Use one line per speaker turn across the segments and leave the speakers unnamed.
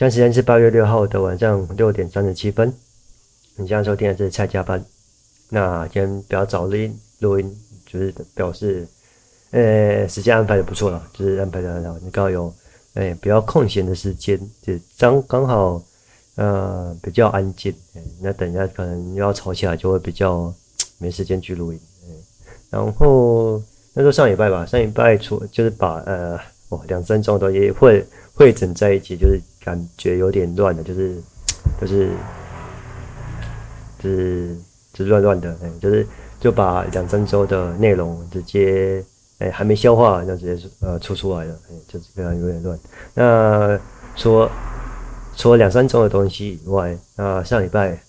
现在时间是八月六号的晚上六点三十七分。你现在收听的是蔡加班。那今天比较早录音，录音就是表示，呃，时间安排的不错了，就是安排的很好。你刚好有，哎，比较空闲的时间，就刚刚好，呃，比较安静。那等一下可能又要吵起来，就会比较没时间去录音。然后那就上礼拜吧，上礼拜出就是把呃，哦，两三种东西会汇整在一起，就是。感觉有点乱的，就是，就是，就是，就是乱乱的，哎，就是就把两三周的内容直接，哎，还没消化就直接呃出出来了，哎，就是非常有点乱。那除了除了两三周的东西以外，那上礼拜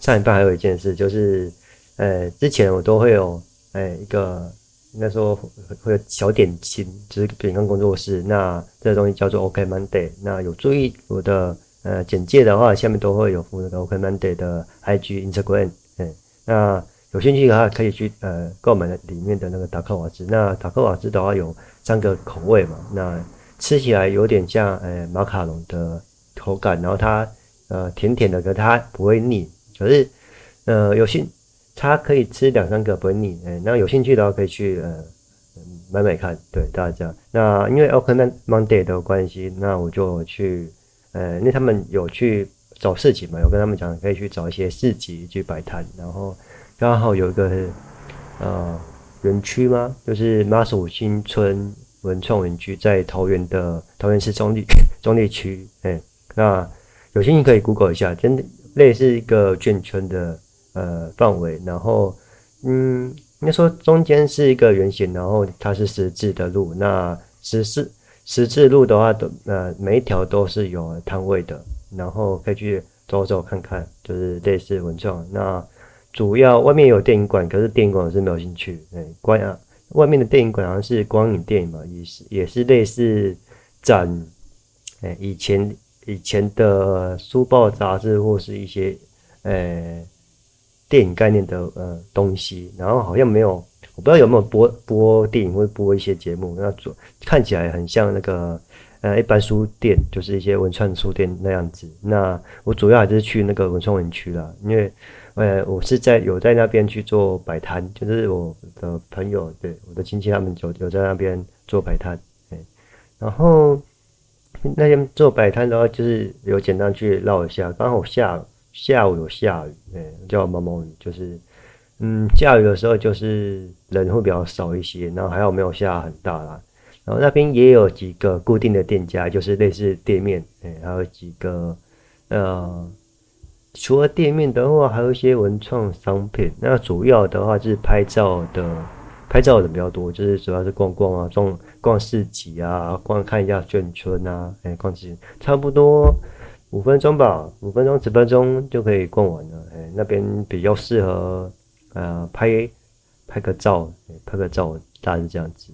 上礼拜还有一件事，就是，呃，之前我都会有，哎，一个。应该说会有小点心，就是饼干工作室。那这个东西叫做 OK Monday。那有注意我的呃简介的话，下面都会有附那个 OK Monday 的 IG Instagram。嗯，那有兴趣的话可以去呃购买里面的那个达克瓦兹。那达克瓦兹的话有三个口味嘛，那吃起来有点像呃马卡龙的口感，然后它呃甜甜的，可它不会腻。可是呃有兴。它可以吃两三个不会腻，哎，那有兴趣的话可以去呃买买看，对大家。那因为 Oakland Monday 的关系，那我就去呃，因为他们有去找市集嘛，有跟他们讲可以去找一些市集去摆摊，然后刚好有一个呃园区嘛，就是马祖新村文创园区，在桃园的桃园市中坜 中坜区，哎，那有兴趣可以 Google 一下，真的类似一个眷村的。呃，范围，然后，嗯，应该说中间是一个圆形，然后它是十字的路。那十字十字路的话，都呃每一条都是有摊位的，然后可以去走走看看，就是类似文创。那主要外面有电影馆，可是电影馆我是没有兴趣。哎，关啊，外面的电影馆好像是光影电影嘛，也是也是类似展，哎，以前以前的书报杂志或是一些，呃。电影概念的呃东西，然后好像没有，我不知道有没有播播电影或者播一些节目，那做看起来很像那个呃一般书店，就是一些文创书店那样子。那我主要还是去那个文创园区啦，因为呃我是在有在那边去做摆摊，就是我的朋友对我的亲戚他们有有在那边做摆摊，对，然后那天做摆摊的话，就是有简单去绕一下，刚好下。下午有下雨，哎，叫毛毛雨，就是，嗯，下雨的时候就是人会比较少一些，然后还好没有下很大啦。然后那边也有几个固定的店家，就是类似店面，哎，还有几个，呃，除了店面的话，还有一些文创商品。那主要的话就是拍照的，拍照的人比较多，就是主要是逛逛啊，逛逛市集啊，逛看一下眷村啊，哎，逛市差不多。五分钟吧，五分钟十分钟就可以逛完了。哎，那边比较适合呃拍拍个照，拍个照大概是这样子，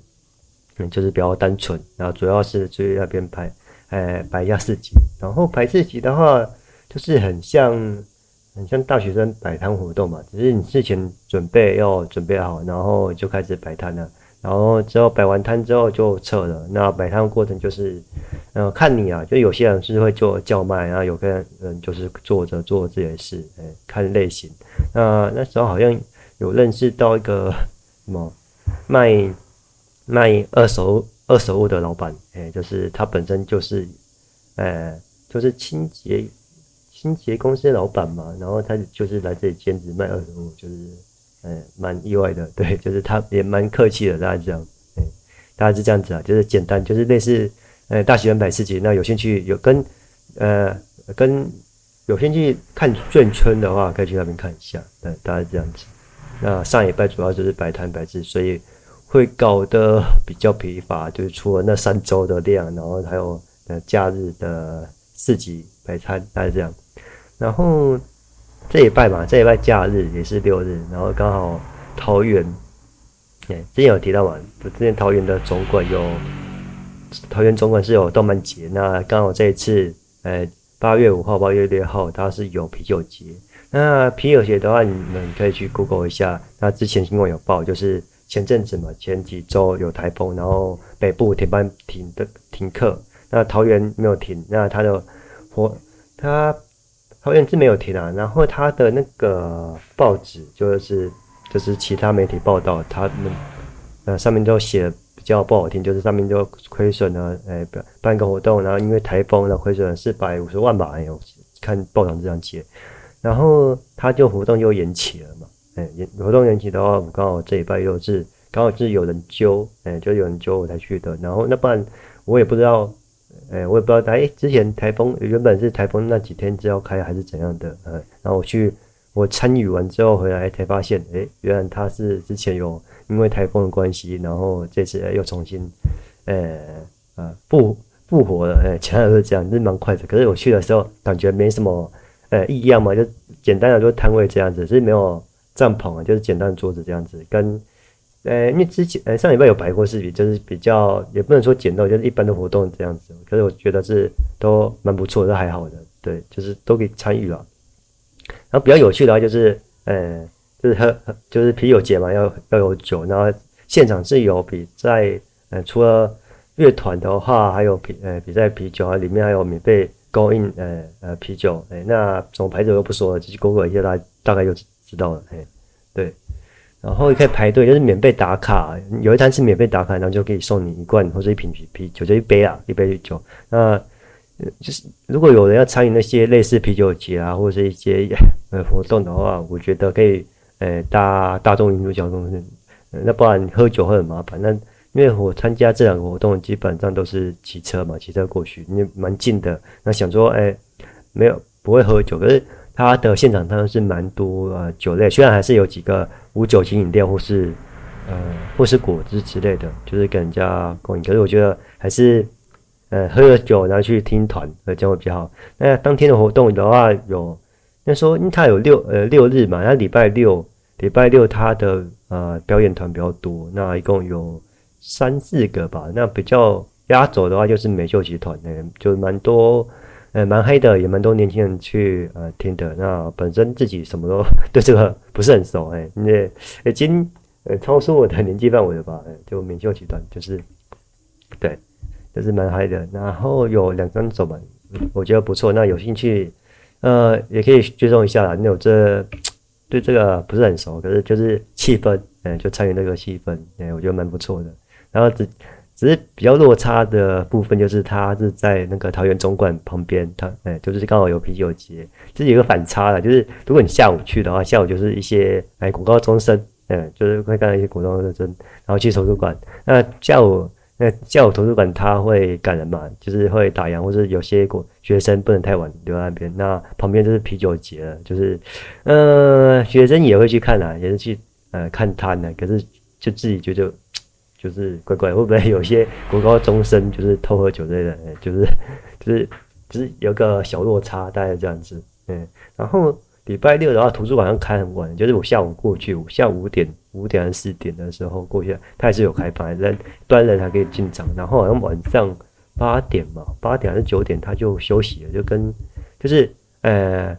嗯，就是比较单纯。然后主要是去那边拍，哎，摆一下市集。然后摆市集的话，就是很像很像大学生摆摊活动嘛，只是你事前准备要准备好，然后就开始摆摊了。然后之后摆完摊之后就撤了。那摆摊过程就是，呃，看你啊，就有些人是会做叫卖，然后有个人就是坐着做自己的事，哎，看类型。那那时候好像有认识到一个 什么卖卖二手二手物的老板，哎，就是他本身就是，呃，就是清洁清洁公司老板嘛，然后他就是来这里兼职卖二手物，就是。嗯，蛮意外的，对，就是他也蛮客气的，大家这样，哎，大概是这样子啊，就是简单，就是类似，呃，大喜欢摆市集，那有兴趣有跟，呃，跟有兴趣看眷村的话，可以去那边看一下，对，大概是这样子。那上礼拜主要就是摆摊摆市，所以会搞得比较疲乏，就是除了那三周的量，然后还有呃假日的市集摆摊，大概这样，然后。这礼拜嘛，这礼拜假日也是六日，然后刚好桃园，哎，之前有提到嘛，之前桃园的总馆有，桃园总馆是有动漫节，那刚好这一次，呃，八月五号、八月六号，它是有啤酒节。那啤酒节的话，你们可以去 Google 一下，那之前新闻有报，就是前阵子嘛，前几周有台风，然后北部停班停的停课，那桃园没有停，那它的活他桃园是没有停啊，然后他的那个报纸就是就是其他媒体报道，他们呃上面都写比较不好听，就是上面就亏损了，哎，办个活动，然后因为台风，然后亏损了四百五十万吧，哎呦，看报道这样写，然后他就活动又延期了嘛，哎，延活动延期的话，我刚好这礼拜又是刚好是有人揪，哎，就有人揪我才去的，然后那不然我也不知道。哎，我也不知道，哎，之前台风原本是台风那几天就要开还是怎样的，呃，然后我去我参与完之后回来才发现，哎，原来他是之前有因为台风的关系，然后这次又重新，呃，呃，复复活了，哎，其他都是这样，是蛮快的。可是我去的时候感觉没什么，呃，异样嘛，就简单的就摊位这样子，是没有帐篷啊，就是简单的桌子这样子，跟。呃，因为之前呃上礼拜有摆过视频，就是比较也不能说简陋，就是一般的活动这样子。可是我觉得是都蛮不错，都还好的，对，就是都可以参与了。然后比较有趣的话就是，呃，就是喝就是啤酒节嘛，要要有酒，然后现场是有比赛，呃，除了乐团的话，还有比呃比赛啤酒啊，里面还有免费供应呃呃啤酒，哎，那什么牌子我就不说了，就去 Google 一下，大大概就知道了，哎，对。然后也可以排队，就是免费打卡。有一摊是免费打卡，然后就可以送你一罐或者一瓶啤啤酒，就一杯啊，一杯酒。那就是如果有人要参与那些类似啤酒节啊，或者是一些呃活动的话，我觉得可以呃搭大众运输交通。那不然喝酒会很麻烦。那因为我参加这两个活动，基本上都是骑车嘛，骑车过去，因为蛮近的。那想说，哎，没有不会喝酒，可是。它的现场当然是蛮多呃酒类，虽然还是有几个无酒精饮料或是呃或是果汁之类的，就是给人家供应。可是我觉得还是呃喝了酒然后去听团呃这样会比较好。那当天的活动的话有那时候因为它有六呃六日嘛，那礼拜六礼拜六它的呃表演团比较多，那一共有三四个吧。那比较压轴的话就是美秀集团，呃就蛮多。呃，蛮黑的，也蛮多年轻人去呃听的。那本身自己什么都 对这个不是很熟，哎，那已经呃超出我的年纪范围了吧？就美秀集团就是，对，就是蛮嗨的。然后有两张手嘛，我觉得不错。那有兴趣，呃，也可以追踪一下啦。那我这对这个不是很熟，可是就是气氛，嗯，就参与那个气氛，哎，我觉得蛮不错的。然后只。只是比较落差的部分，就是它是在那个桃园总馆旁边，它哎、就是刚好有啤酒节，就是有个反差的，就是如果你下午去的话，下午就是一些哎广告中声，嗯、就是会看到一些广告中声，然后去图书馆，那下午那下午图书馆它会赶人嘛，就是会打烊，或者有些国学生不能太晚留在那边，那旁边就是啤酒节了，就是呃学生也会去看啊，也是去呃看摊的，可是就自己觉得。就是乖乖，会不会有些国高中生就是偷喝酒之类的？就是 就是就是有个小落差，大概这样子。嗯，然后礼拜六的话，图书馆要开很晚，就是我下午过去，我下午五点五点还是四点的时候过去，它还是有开放，人端人还可以进场。然后好像晚上八点嘛，八点还是九点，他就休息了，就跟就是呃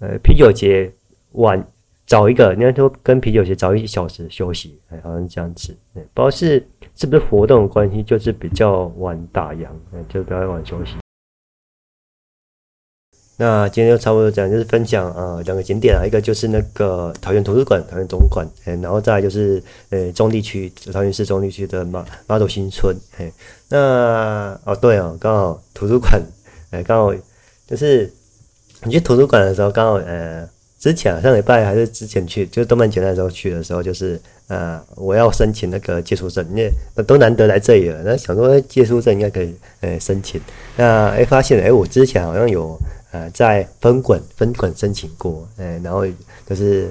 呃啤酒节晚。找一个，你看说跟啤酒节早一小时休息，哎，好像这样子，哎，不知道是是不是活动的关系，就是比较晚打烊，哎，就比较晚休息。那今天就差不多讲，就是分享啊两个景点啊，一个就是那个桃园图书馆、桃园总馆，哎，然后再来就是呃中地区桃园市中地区的马马斗新村，哎，那哦对哦，刚好图书馆，哎，刚好就是你去图书馆的时候，刚好呃。之前，上礼拜还是之前去，就是动漫节那时候去的时候，就是呃，我要申请那个借书证，因为都难得来这里了，那想说借书证应该可以呃申请。那哎发现哎，我之前好像有呃在分馆分馆申请过，哎，然后就是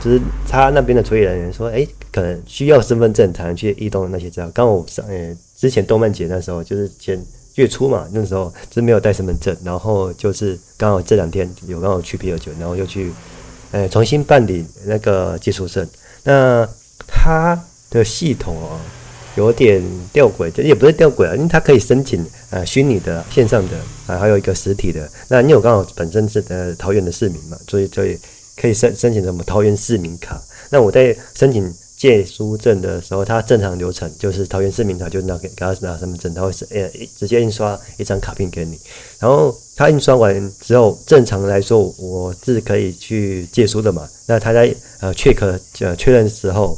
就是他那边的处理人员说，哎，可能需要身份证才能去移动那些资料。刚我上呃之前动漫节那时候就是先。月初嘛，那时候是没有带身份证，然后就是刚好这两天有刚好去啤酒节，然后又去，呃，重新办理那个技术证。那它的系统啊，有点吊诡，这也不是吊诡啊，因为它可以申请呃虚拟的、线上的啊，还有一个实体的。那你有刚好本身是呃桃园的市民嘛，所以所以可以申申请什么桃园市民卡。那我在申请借书证的时候，它正常流程就是桃园市民他就拿给给他拿身份证，他会是呃直接印刷一张卡片给你，然后他印刷完之后，正常来说我是可以去借书的嘛。那他在呃 check 呃确认的时候，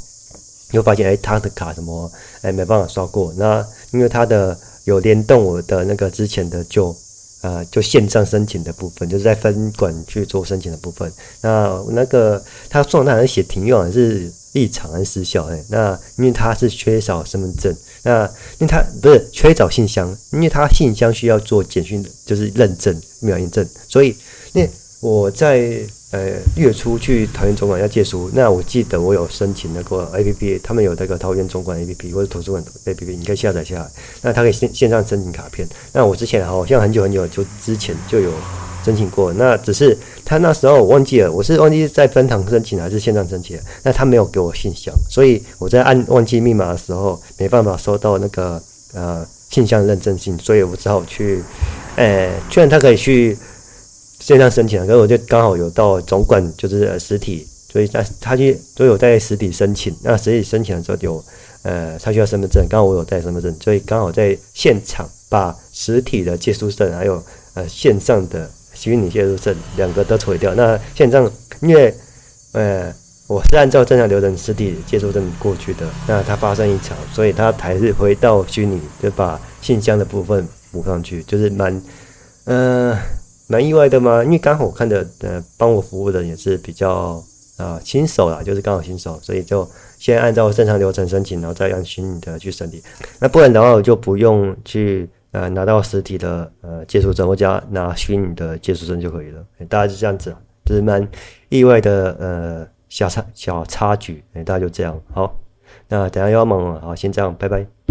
又发现哎他的卡什么哎没办法刷过，那因为他的有联动我的那个之前的就。呃，就线上申请的部分，就是在分馆去做申请的部分。那那个他状态好像写停用还，是立场还是失效？哎，那因为他是缺少身份证，那因为他不是缺少信箱，因为他信箱需要做简讯，就是认证、秒验证，所以那我在。呃，月初去桃园总馆要借书，那我记得我有申请那个 A P P，他们有那个桃园总馆 A P P 或者图书馆 A P P，你可以下载下来。那他可以线线上申请卡片。那我之前好像很久很久就之前就有申请过，那只是他那时候我忘记了，我是忘记在分堂申请还是线上申请。那他没有给我信箱，所以我在按忘记密码的时候没办法收到那个呃信箱认证信，所以我只好去，呃，居然他可以去。线上申请，可是我就刚好有到总管，就是实体，所以他他去都有在实体申请。那实体申请的时候有，呃，他需要身份证，刚好我有带身份证，所以刚好在现场把实体的借书证还有呃线上的虚拟借书证两个都处理掉。那现在因为呃我是按照正常流程实体借书证过去的，那它发生异常，所以他还是回到虚拟，就把信箱的部分补上去，就是蛮呃。蛮意外的嘛？因为刚好我看的，呃，帮我服务的也是比较啊、新手啦，就是刚好新手，所以就先按照正常流程申请，然后再让虚拟的去审理。那不然的话，我就不用去呃拿到实体的呃借书证，或者拿虚拟的借书证就可以了。大概是这样子，就是蛮意外的呃小插小插曲，大家就这样。好，那等下又要忙了，好，先这样，拜拜。